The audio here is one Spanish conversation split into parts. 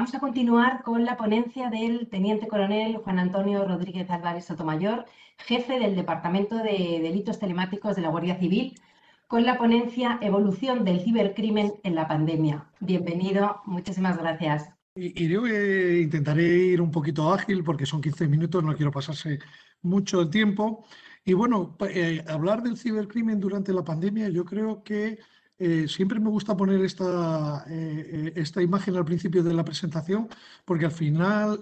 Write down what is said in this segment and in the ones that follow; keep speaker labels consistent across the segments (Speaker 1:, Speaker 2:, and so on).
Speaker 1: Vamos a continuar con la ponencia del Teniente Coronel Juan Antonio Rodríguez Álvarez Sotomayor, jefe del Departamento de Delitos Telemáticos de la Guardia Civil, con la ponencia Evolución del cibercrimen en la pandemia. Bienvenido, muchísimas gracias.
Speaker 2: Y, yo intentaré ir un poquito ágil porque son 15 minutos, no quiero pasarse mucho el tiempo. Y bueno, eh, hablar del cibercrimen durante la pandemia, yo creo que eh, siempre me gusta poner esta, eh, esta imagen al principio de la presentación porque al final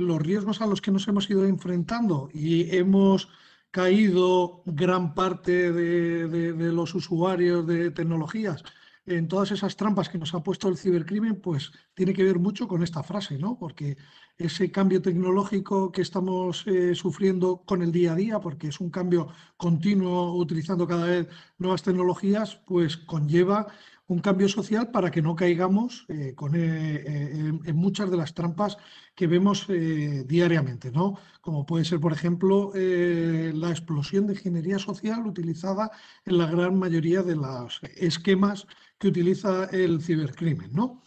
Speaker 2: los riesgos a los que nos hemos ido enfrentando y hemos caído gran parte de, los usuarios de tecnologías en todas esas trampas que nos ha puesto el cibercrimen, pues tiene que ver mucho con esta frase, ¿no? Porque ese cambio tecnológico que estamos eh, sufriendo con el día a día, porque es un cambio continuo utilizando cada vez nuevas tecnologías, pues conlleva un cambio social para que no caigamos eh, eh, eh, en, muchas de las trampas que vemos diariamente, ¿no? Como puede ser, por ejemplo, la explosión de ingeniería social utilizada en la gran mayoría de los esquemas que utiliza el cibercrimen, ¿no?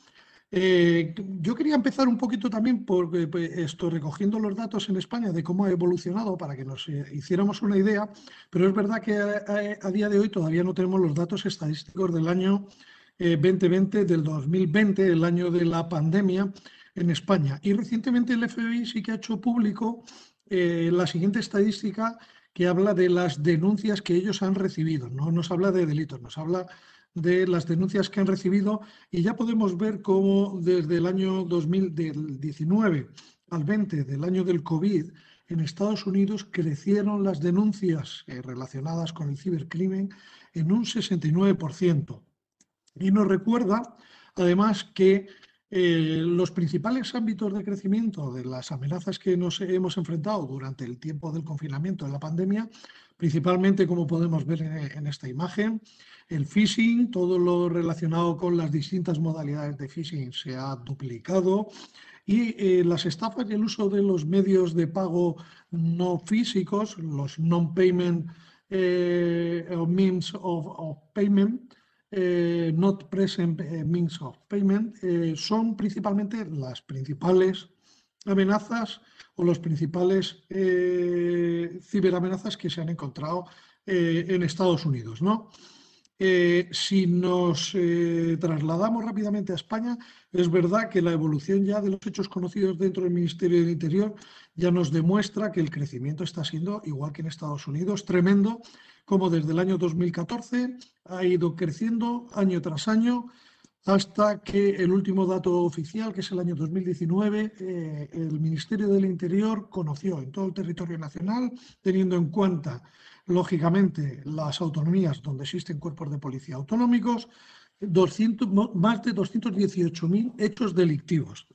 Speaker 2: Yo quería empezar un poquito también por pues, esto, recogiendo los datos en España de cómo ha evolucionado para que nos hiciéramos una idea, pero es verdad que a, día de hoy todavía no tenemos los datos estadísticos del año 2020 del 2020, el año de la pandemia en España. Y recientemente el FBI sí que ha hecho público eh, la siguiente estadística que habla de las denuncias que ellos han recibido. No nos habla de delitos, nos habla de las denuncias que han recibido y ya podemos ver cómo desde el año 2019 al 20 del año del COVID, en Estados Unidos crecieron las denuncias eh, relacionadas con el cibercrimen en un 69%. Y nos recuerda, además, que eh, los principales ámbitos de crecimiento de las amenazas que nos hemos enfrentado durante el tiempo del confinamiento de la pandemia, principalmente como podemos ver en, esta imagen, el phishing, todo lo relacionado con las distintas modalidades de phishing se ha duplicado y eh, las estafas y el uso de los medios de pago no físicos, los non-payment eh, means of payment, eh, not present eh, means of payment eh, son principalmente las principales amenazas o los principales ciberamenazas que se han encontrado en Estados Unidos. ¿no? Si nos trasladamos rápidamente a España, es verdad que la evolución ya de los hechos conocidos dentro del Ministerio del Interior ya nos demuestra que el crecimiento está siendo, igual que en Estados Unidos, tremendo como desde el año 2014 ha ido creciendo año tras año hasta que el último dato oficial, que es el año 2019, eh, el Ministerio del Interior conoció en todo el territorio nacional, teniendo en cuenta, lógicamente, las autonomías donde existen cuerpos de policía autonómicos, 200, más de 218.000 hechos delictivos.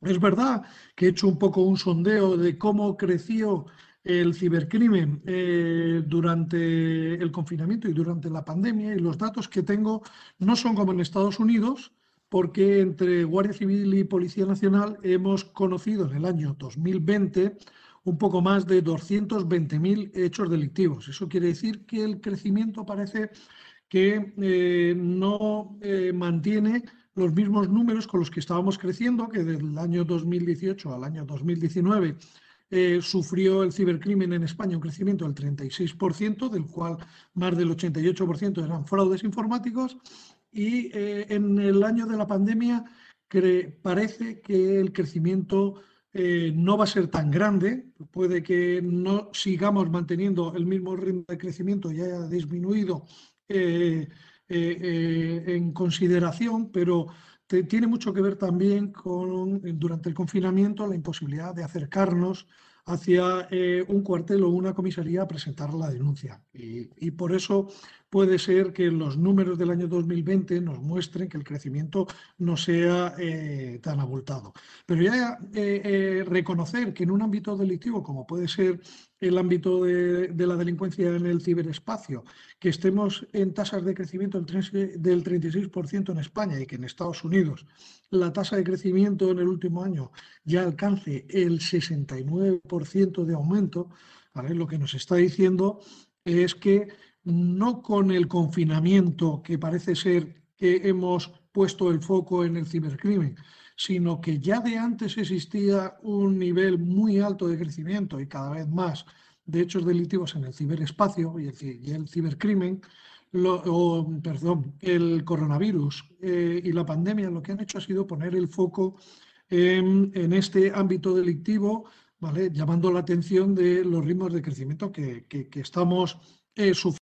Speaker 2: Es verdad que he hecho un poco un sondeo de cómo creció el cibercrimen eh, durante el confinamiento y durante la pandemia y los datos que tengo no son como en Estados Unidos porque entre Guardia Civil y Policía Nacional hemos conocido en el año 2020 un poco más de 220.000 hechos delictivos. Eso quiere decir que el crecimiento parece que eh, no eh, mantiene los mismos números con los que estábamos creciendo, que desde el año 2018 al año 2019 eh, sufrió el cibercrimen en España un crecimiento del 36%, del cual más del 88% eran fraudes informáticos, y en el año de la pandemia parece que el crecimiento eh, no va a ser tan grande, puede que no sigamos manteniendo el mismo ritmo de crecimiento y haya disminuido en consideración, pero tiene mucho que ver también con, durante el confinamiento, la imposibilidad de acercarnos hacia eh, un cuartel o una comisaría a presentar la denuncia. Y, por eso puede ser que los números del año 2020 nos muestren que el crecimiento no sea eh, tan abultado. Pero ya eh, reconocer que en un ámbito delictivo, como puede ser el ámbito de, la delincuencia en el ciberespacio, que estemos en tasas de crecimiento del 36% en España y que en Estados Unidos la tasa de crecimiento en el último año ya alcance el 69% de aumento, lo que nos está diciendo es que no con el confinamiento que parece ser que hemos puesto el foco en el cibercrimen, sino que ya de antes existía un nivel muy alto de crecimiento y cada vez más de hechos delictivos en el ciberespacio y el, cibercrimen, o, perdón, el coronavirus eh, y la pandemia lo que han hecho ha sido poner el foco en, este ámbito delictivo, ¿vale? llamando la atención de los ritmos de crecimiento que, estamos eh, sufriendo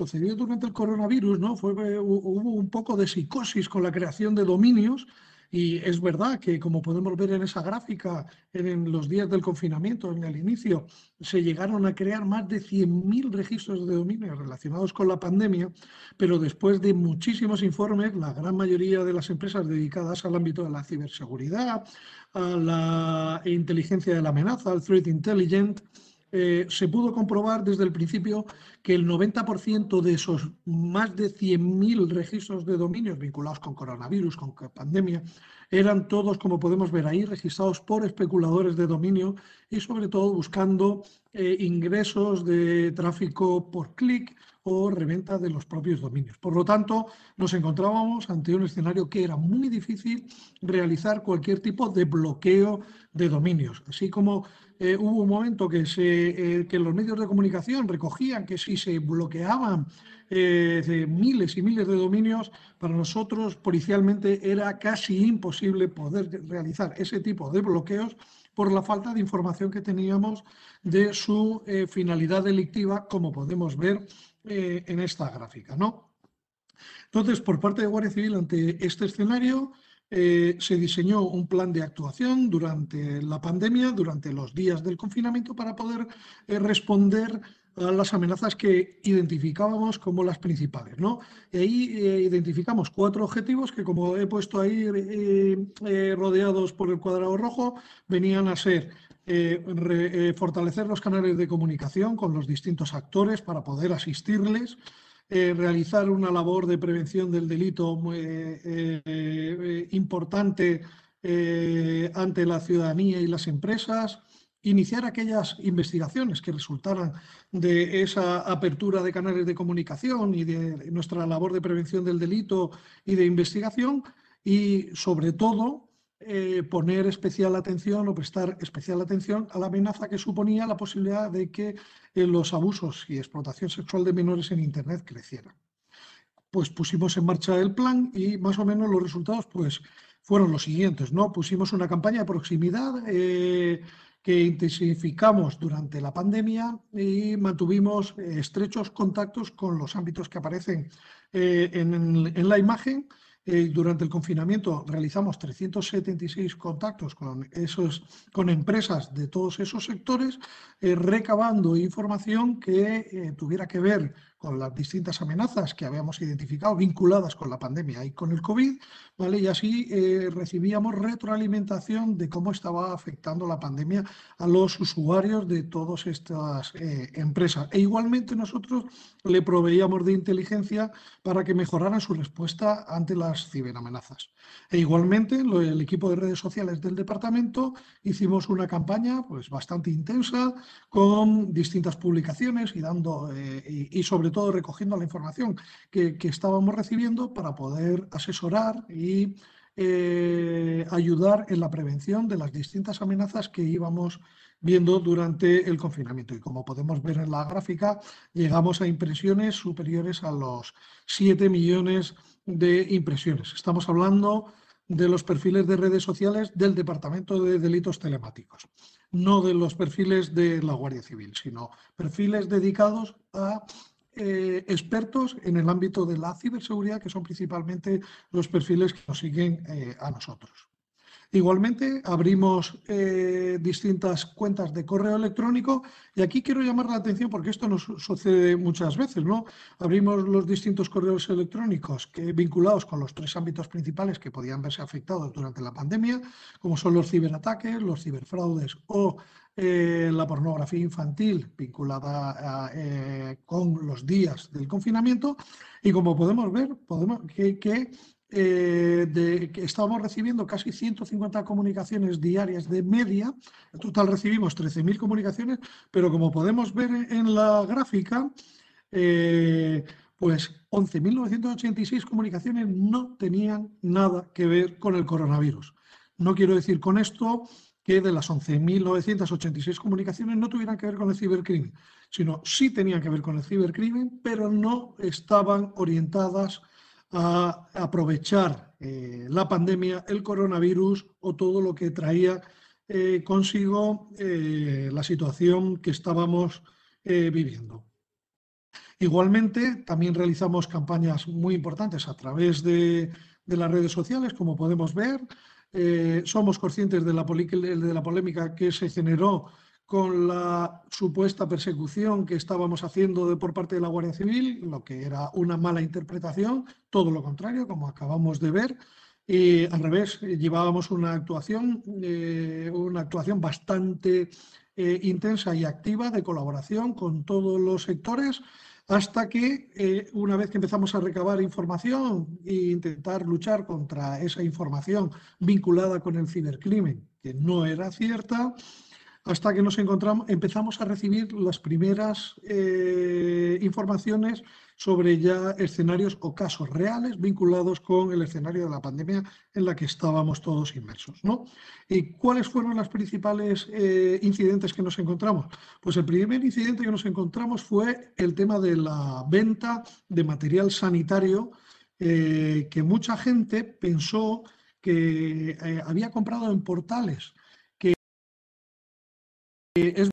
Speaker 2: sucedió durante el coronavirus, ¿no? Fue, eh, hubo un poco de psicosis con la creación de dominios y es verdad que, como podemos ver en esa gráfica, en los días del confinamiento, en el inicio, se llegaron a crear más de 100.000 registros de dominio relacionados con la pandemia, pero después de muchísimos informes, la gran mayoría de las empresas dedicadas al ámbito de la ciberseguridad, a la inteligencia de la amenaza, al threat intelligence, eh, se pudo comprobar desde el principio que el 90% de esos más de 100.000 registros de dominios vinculados con coronavirus, con pandemia, eran todos, como podemos ver ahí, registrados por especuladores de dominio y sobre todo buscando eh, ingresos de tráfico por clic o reventa de los propios dominios. Por lo tanto, nos encontrábamos ante un escenario que era muy difícil realizar cualquier tipo de bloqueo de dominios, así como eh, hubo un momento que, eh, que los medios de comunicación recogían que si se bloqueaban eh, miles y miles de dominios, para nosotros policialmente era casi imposible poder realizar ese tipo de bloqueos por la falta de información que teníamos de su finalidad delictiva, como podemos ver en esta gráfica. ¿no? Entonces, por parte de Guardia Civil, ante este escenario, eh, se diseñó un plan de actuación durante la pandemia, durante los días del confinamiento, para poder eh, responder a las amenazas que identificábamos como las principales. ¿no? Y ahí eh, identificamos cuatro objetivos que, como he puesto ahí rodeados por el cuadrado rojo, venían a ser fortalecer los canales de comunicación con los distintos actores para poder asistirles, eh, realizar una labor de prevención del delito muy, eh, eh, importante ante la ciudadanía y las empresas, iniciar aquellas investigaciones que resultaran de esa apertura de canales de comunicación y de nuestra labor de prevención del delito y de investigación y sobre todo eh, poner especial atención o prestar especial atención a la amenaza que suponía la posibilidad de que eh, los abusos y explotación sexual de menores en Internet crecieran. Pues pusimos en marcha el plan y más o menos los resultados pues, fueron los siguientes. ¿no? Pusimos una campaña de proximidad eh, que intensificamos durante la pandemia y mantuvimos estrechos contactos con los ámbitos que aparecen en la imagen eh, durante el confinamiento realizamos 376 contactos con, esos, con empresas de todos esos sectores, eh, recabando información que eh, tuviera que ver con las distintas amenazas que habíamos identificado vinculadas con la pandemia y con el COVID, ¿vale? Y así eh, recibíamos retroalimentación de cómo estaba afectando la pandemia a los usuarios de todas estas eh, empresas. E igualmente nosotros le proveíamos de inteligencia para que mejoraran su respuesta ante las ciberamenazas. E igualmente el equipo de redes sociales del departamento hicimos una campaña pues, bastante intensa con distintas publicaciones y, dando, eh, y sobre todo recogiendo la información que, estábamos recibiendo para poder asesorar y eh, ayudar en la prevención de las distintas amenazas que íbamos viendo durante el confinamiento. Y como podemos ver en la gráfica, llegamos a impresiones superiores a los 7 millones de impresiones. Estamos hablando de los perfiles de redes sociales del Departamento de Delitos Telemáticos, no de los perfiles de la Guardia Civil, sino perfiles dedicados a eh, expertos en el ámbito de la ciberseguridad, que son principalmente los perfiles que nos siguen eh, a nosotros. Igualmente, abrimos eh, distintas cuentas de correo electrónico y aquí quiero llamar la atención porque esto nos sucede muchas veces, ¿no? Abrimos los distintos correos electrónicos vinculados con los tres ámbitos principales que podían verse afectados durante la pandemia, como son los ciberataques, los ciberfraudes o eh, la pornografía infantil vinculada eh, con los días del confinamiento y como podemos ver, podemos, que eh, de, que estábamos recibiendo casi 150 comunicaciones diarias de media. En total recibimos 13.000 comunicaciones, pero como podemos ver en la gráfica, Pues 11.986 comunicaciones no tenían nada que ver con el coronavirus. No quiero decir con esto que de las 11.986 comunicaciones no tuvieran que ver con el cibercrimen, sino sí tenían que ver con el cibercrimen, pero no estaban orientadas a aprovechar eh, la pandemia, el coronavirus o todo lo que traía eh, consigo eh, la situación que estábamos viviendo. Igualmente, también realizamos campañas muy importantes a través de, de las redes sociales, como podemos ver. somos conscientes de la, de la polémica que se generó con la supuesta persecución que estábamos haciendo por parte de la Guardia Civil, lo que era una mala interpretación, todo lo contrario, como acabamos de ver. Y al revés, llevábamos una actuación, eh, una actuación bastante eh, intensa y activa de colaboración con todos los sectores, hasta que eh, una vez que empezamos a recabar información e intentar luchar contra esa información vinculada con el cibercrimen, que no era cierta, hasta que nos encontramos, empezamos a recibir las primeras eh, informaciones sobre ya escenarios o casos reales vinculados con el escenario de la pandemia en la que estábamos todos inmersos. ¿no? ¿Y cuáles fueron los principales eh, incidentes que nos encontramos? Pues el primer incidente que nos encontramos fue el tema de la venta de material sanitario eh, que mucha gente pensó que había comprado en portales es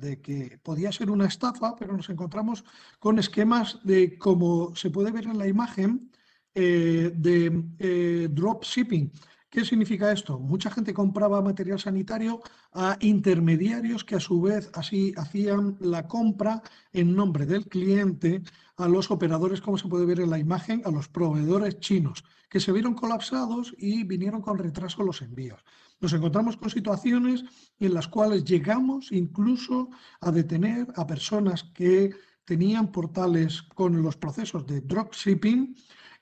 Speaker 2: de que podía ser una estafa, pero nos encontramos con esquemas de, como se puede ver en la imagen, eh, de eh, dropshipping. ¿Qué significa esto? Mucha gente compraba material sanitario a intermediarios que a su vez así hacían la compra en nombre del cliente a los operadores, como se puede ver en la imagen, a los proveedores chinos, que se vieron colapsados y vinieron con retraso los envíos. Nos encontramos con situaciones en las cuales llegamos incluso a detener a personas que tenían portales con los procesos de dropshipping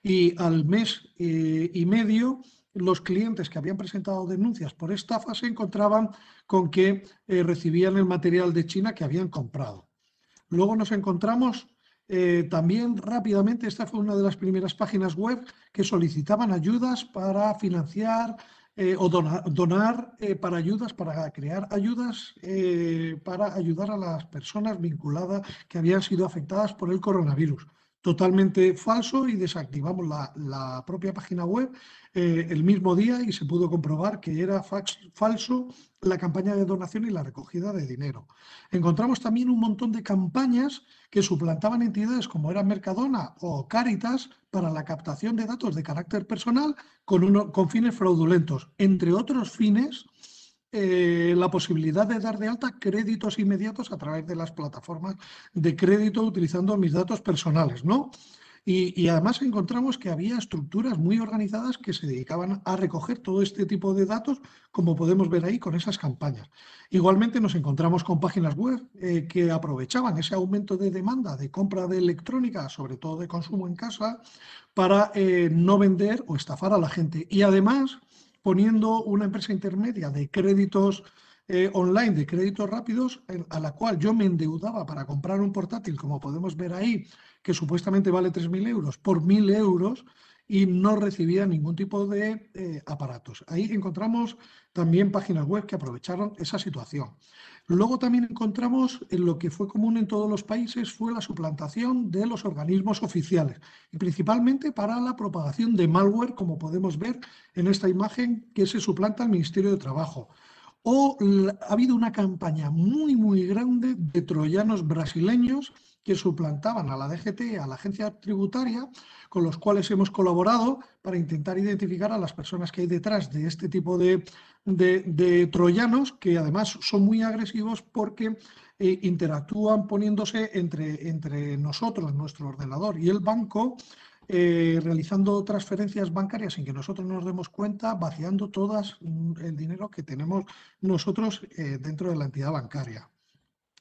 Speaker 2: y al mes eh, y medio los clientes que habían presentado denuncias por estafa se encontraban con que eh, recibían el material de China que habían comprado. Luego nos encontramos eh, también rápidamente, esta fue una de las primeras páginas web que solicitaban ayudas para financiar eh, o donar, eh, para ayudas, para crear ayudas para ayudar a las personas vinculadas que habían sido afectadas por el coronavirus. Totalmente falso y desactivamos la, propia página web el mismo día y se pudo comprobar que era falso la campaña de donación y la recogida de dinero. Encontramos también un montón de campañas que suplantaban entidades como era Mercadona o Caritas para la captación de datos de carácter personal con, con fines fraudulentos. Entre otros fines, eh, la posibilidad de dar de alta créditos inmediatos a través de las plataformas de crédito utilizando mis datos personales, ¿no? Y, además encontramos que había estructuras muy organizadas que se dedicaban a recoger todo este tipo de datos, como podemos ver ahí con esas campañas. Igualmente nos encontramos con páginas web eh, que aprovechaban ese aumento de demanda de compra de electrónica, sobre todo de consumo en casa, para eh, no vender o estafar a la gente. Y además poniendo una empresa intermedia de créditos eh, online de créditos rápidos a la cual yo me endeudaba para comprar un portátil, como podemos ver ahí, que supuestamente vale 3.000 euros, por 1.000 euros y no recibía ningún tipo de eh, aparatos. Ahí encontramos también páginas web que aprovecharon esa situación. Luego también encontramos en lo que fue común en todos los países fue la suplantación de los organismos oficiales y principalmente para la propagación de malware, como podemos ver en esta imagen que se suplanta al Ministerio de Trabajo o ha habido una campaña muy, muy grande de troyanos brasileños que suplantaban a la DGT, a la agencia tributaria, con los cuales hemos colaborado para intentar identificar a las personas que hay detrás de este tipo de, troyanos, que además son muy agresivos porque eh, interactúan poniéndose entre, entre nosotros, nuestro ordenador y el banco, eh, realizando transferencias bancarias sin que nosotros nos demos cuenta, vaciando todas mm, el dinero que tenemos nosotros eh, dentro de la entidad bancaria.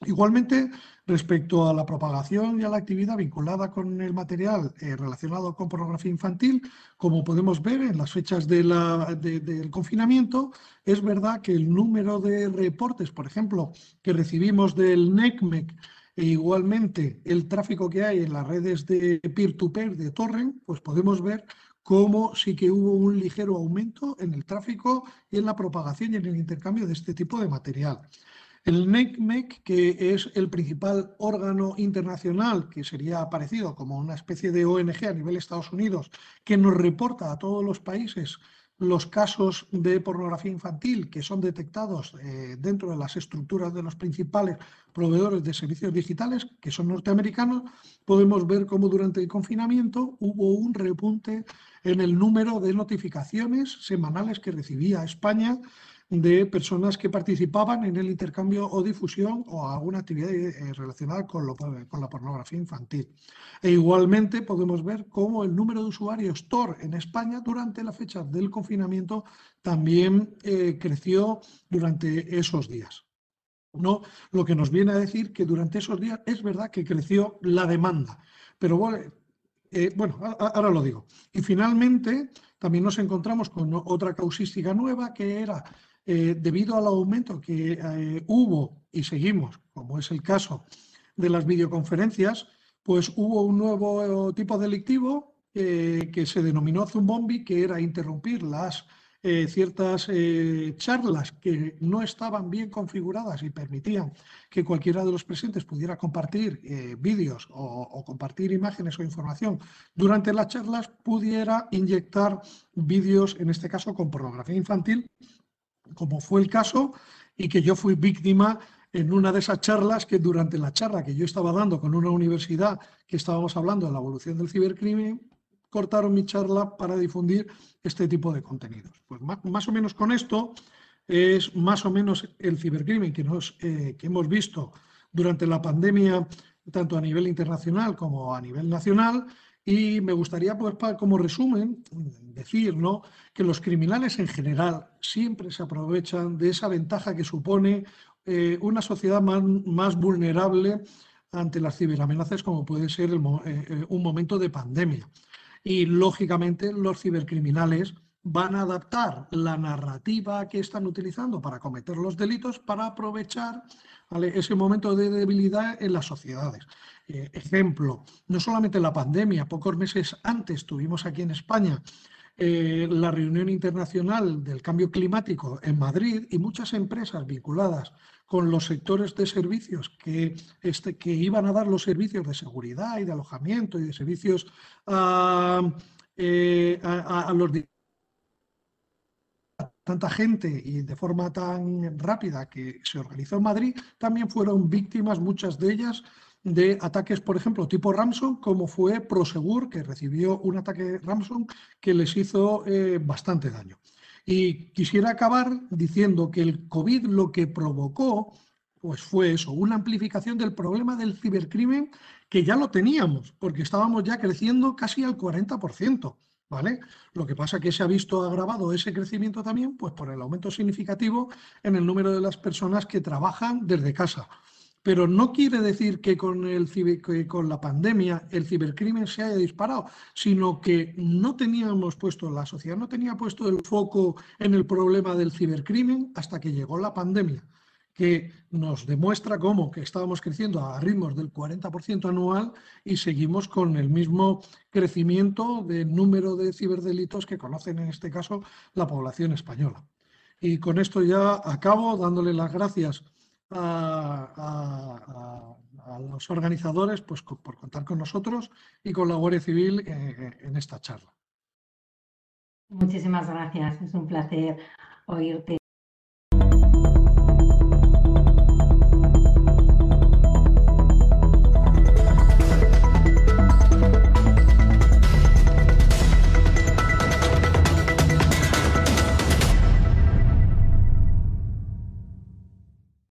Speaker 2: Igualmente, respecto a la propagación y a la actividad vinculada con el material eh, relacionado con pornografía infantil, como podemos ver en las fechas del confinamiento, es verdad que el número de reportes, por ejemplo, que recibimos del NECMEC E igualmente el tráfico que hay en las redes de peer-to-peer de torrent, pues podemos ver cómo sí que hubo un ligero aumento en el tráfico y en la propagación y en el intercambio de este tipo de material. El NECMEC, que es el principal órgano internacional, que sería parecido como una especie de ONG a nivel Estados Unidos, que nos reporta a todos los países los casos de pornografía infantil que son detectados eh, dentro de las estructuras de los principales proveedores de servicios digitales, que son norteamericanos, podemos ver cómo durante el confinamiento hubo un repunte en el número de notificaciones semanales que recibía España de personas que participaban en el intercambio o difusión o alguna actividad eh, relacionada con, con, la pornografía infantil. E igualmente podemos ver cómo el número de usuarios Tor en España durante la fecha del confinamiento también eh, creció durante esos días. ¿no? Lo que nos viene a decir que durante esos días es verdad que creció la demanda, pero bueno, eh, bueno ahora lo digo. Y finalmente también nos encontramos con otra causística nueva que era eh, debido al aumento que eh, hubo y seguimos, como es el caso de las videoconferencias, pues hubo un nuevo tipo delictivo eh, que se denominó Zumbombi, que era interrumpir las ciertas charlas que no estaban bien configuradas y permitían que cualquiera de los presentes pudiera compartir vídeos o, compartir imágenes o información durante las charlas, pudiera inyectar vídeos, en este caso con pornografía infantil, como fue el caso, y que yo fui víctima en una de esas charlas que durante la charla que yo estaba dando con una universidad que estábamos hablando de la evolución del cibercrimen, cortaron mi charla para difundir este tipo de contenidos. Pues más, o menos con esto es más o menos el cibercrimen que, nos, eh, que hemos visto durante la pandemia, tanto a nivel internacional como a nivel nacional, y me gustaría, pues, como resumen, decir ¿no? que los criminales en general siempre se aprovechan de esa ventaja que supone eh, una sociedad más, vulnerable ante las ciberamenazas como puede ser eh, eh, un momento de pandemia. Y lógicamente los cibercriminales van a adaptar la narrativa que están utilizando para cometer los delitos para aprovechar ese momento de debilidad en las sociedades. Eh, ejemplo, no solamente la pandemia, pocos meses antes tuvimos aquí en España eh, la reunión internacional del cambio climático en Madrid y muchas empresas vinculadas con los sectores de servicios que, este, que iban a dar los servicios de seguridad y de alojamiento y de servicios a, eh, a, a los tanta gente y de forma tan rápida que se organizó en Madrid, también fueron víctimas, muchas de ellas, de ataques, por ejemplo, tipo Ramson, como fue Prosegur, que recibió un ataque Ramson que les hizo eh, bastante daño. Y quisiera acabar diciendo que el COVID lo que provocó pues fue eso, una amplificación del problema del cibercrimen que ya lo teníamos, porque estábamos ya creciendo casi al 40%. ¿Vale? Lo que pasa es que se ha visto agravado ese crecimiento también pues, por el aumento significativo en el número de las personas que trabajan desde casa. Pero no quiere decir que con, el, que con la pandemia el cibercrimen se haya disparado, sino que no teníamos puesto, la sociedad no tenía puesto el foco en el problema del cibercrimen hasta que llegó la pandemia que nos demuestra cómo que estábamos creciendo a ritmos del 40% anual y seguimos con el mismo crecimiento del número de ciberdelitos que conocen en este caso la población española. Y con esto ya acabo dándole las gracias a, los organizadores pues, por contar con nosotros y con la Guardia Civil eh, eh, en esta charla.
Speaker 1: Muchísimas gracias, es un placer oírte.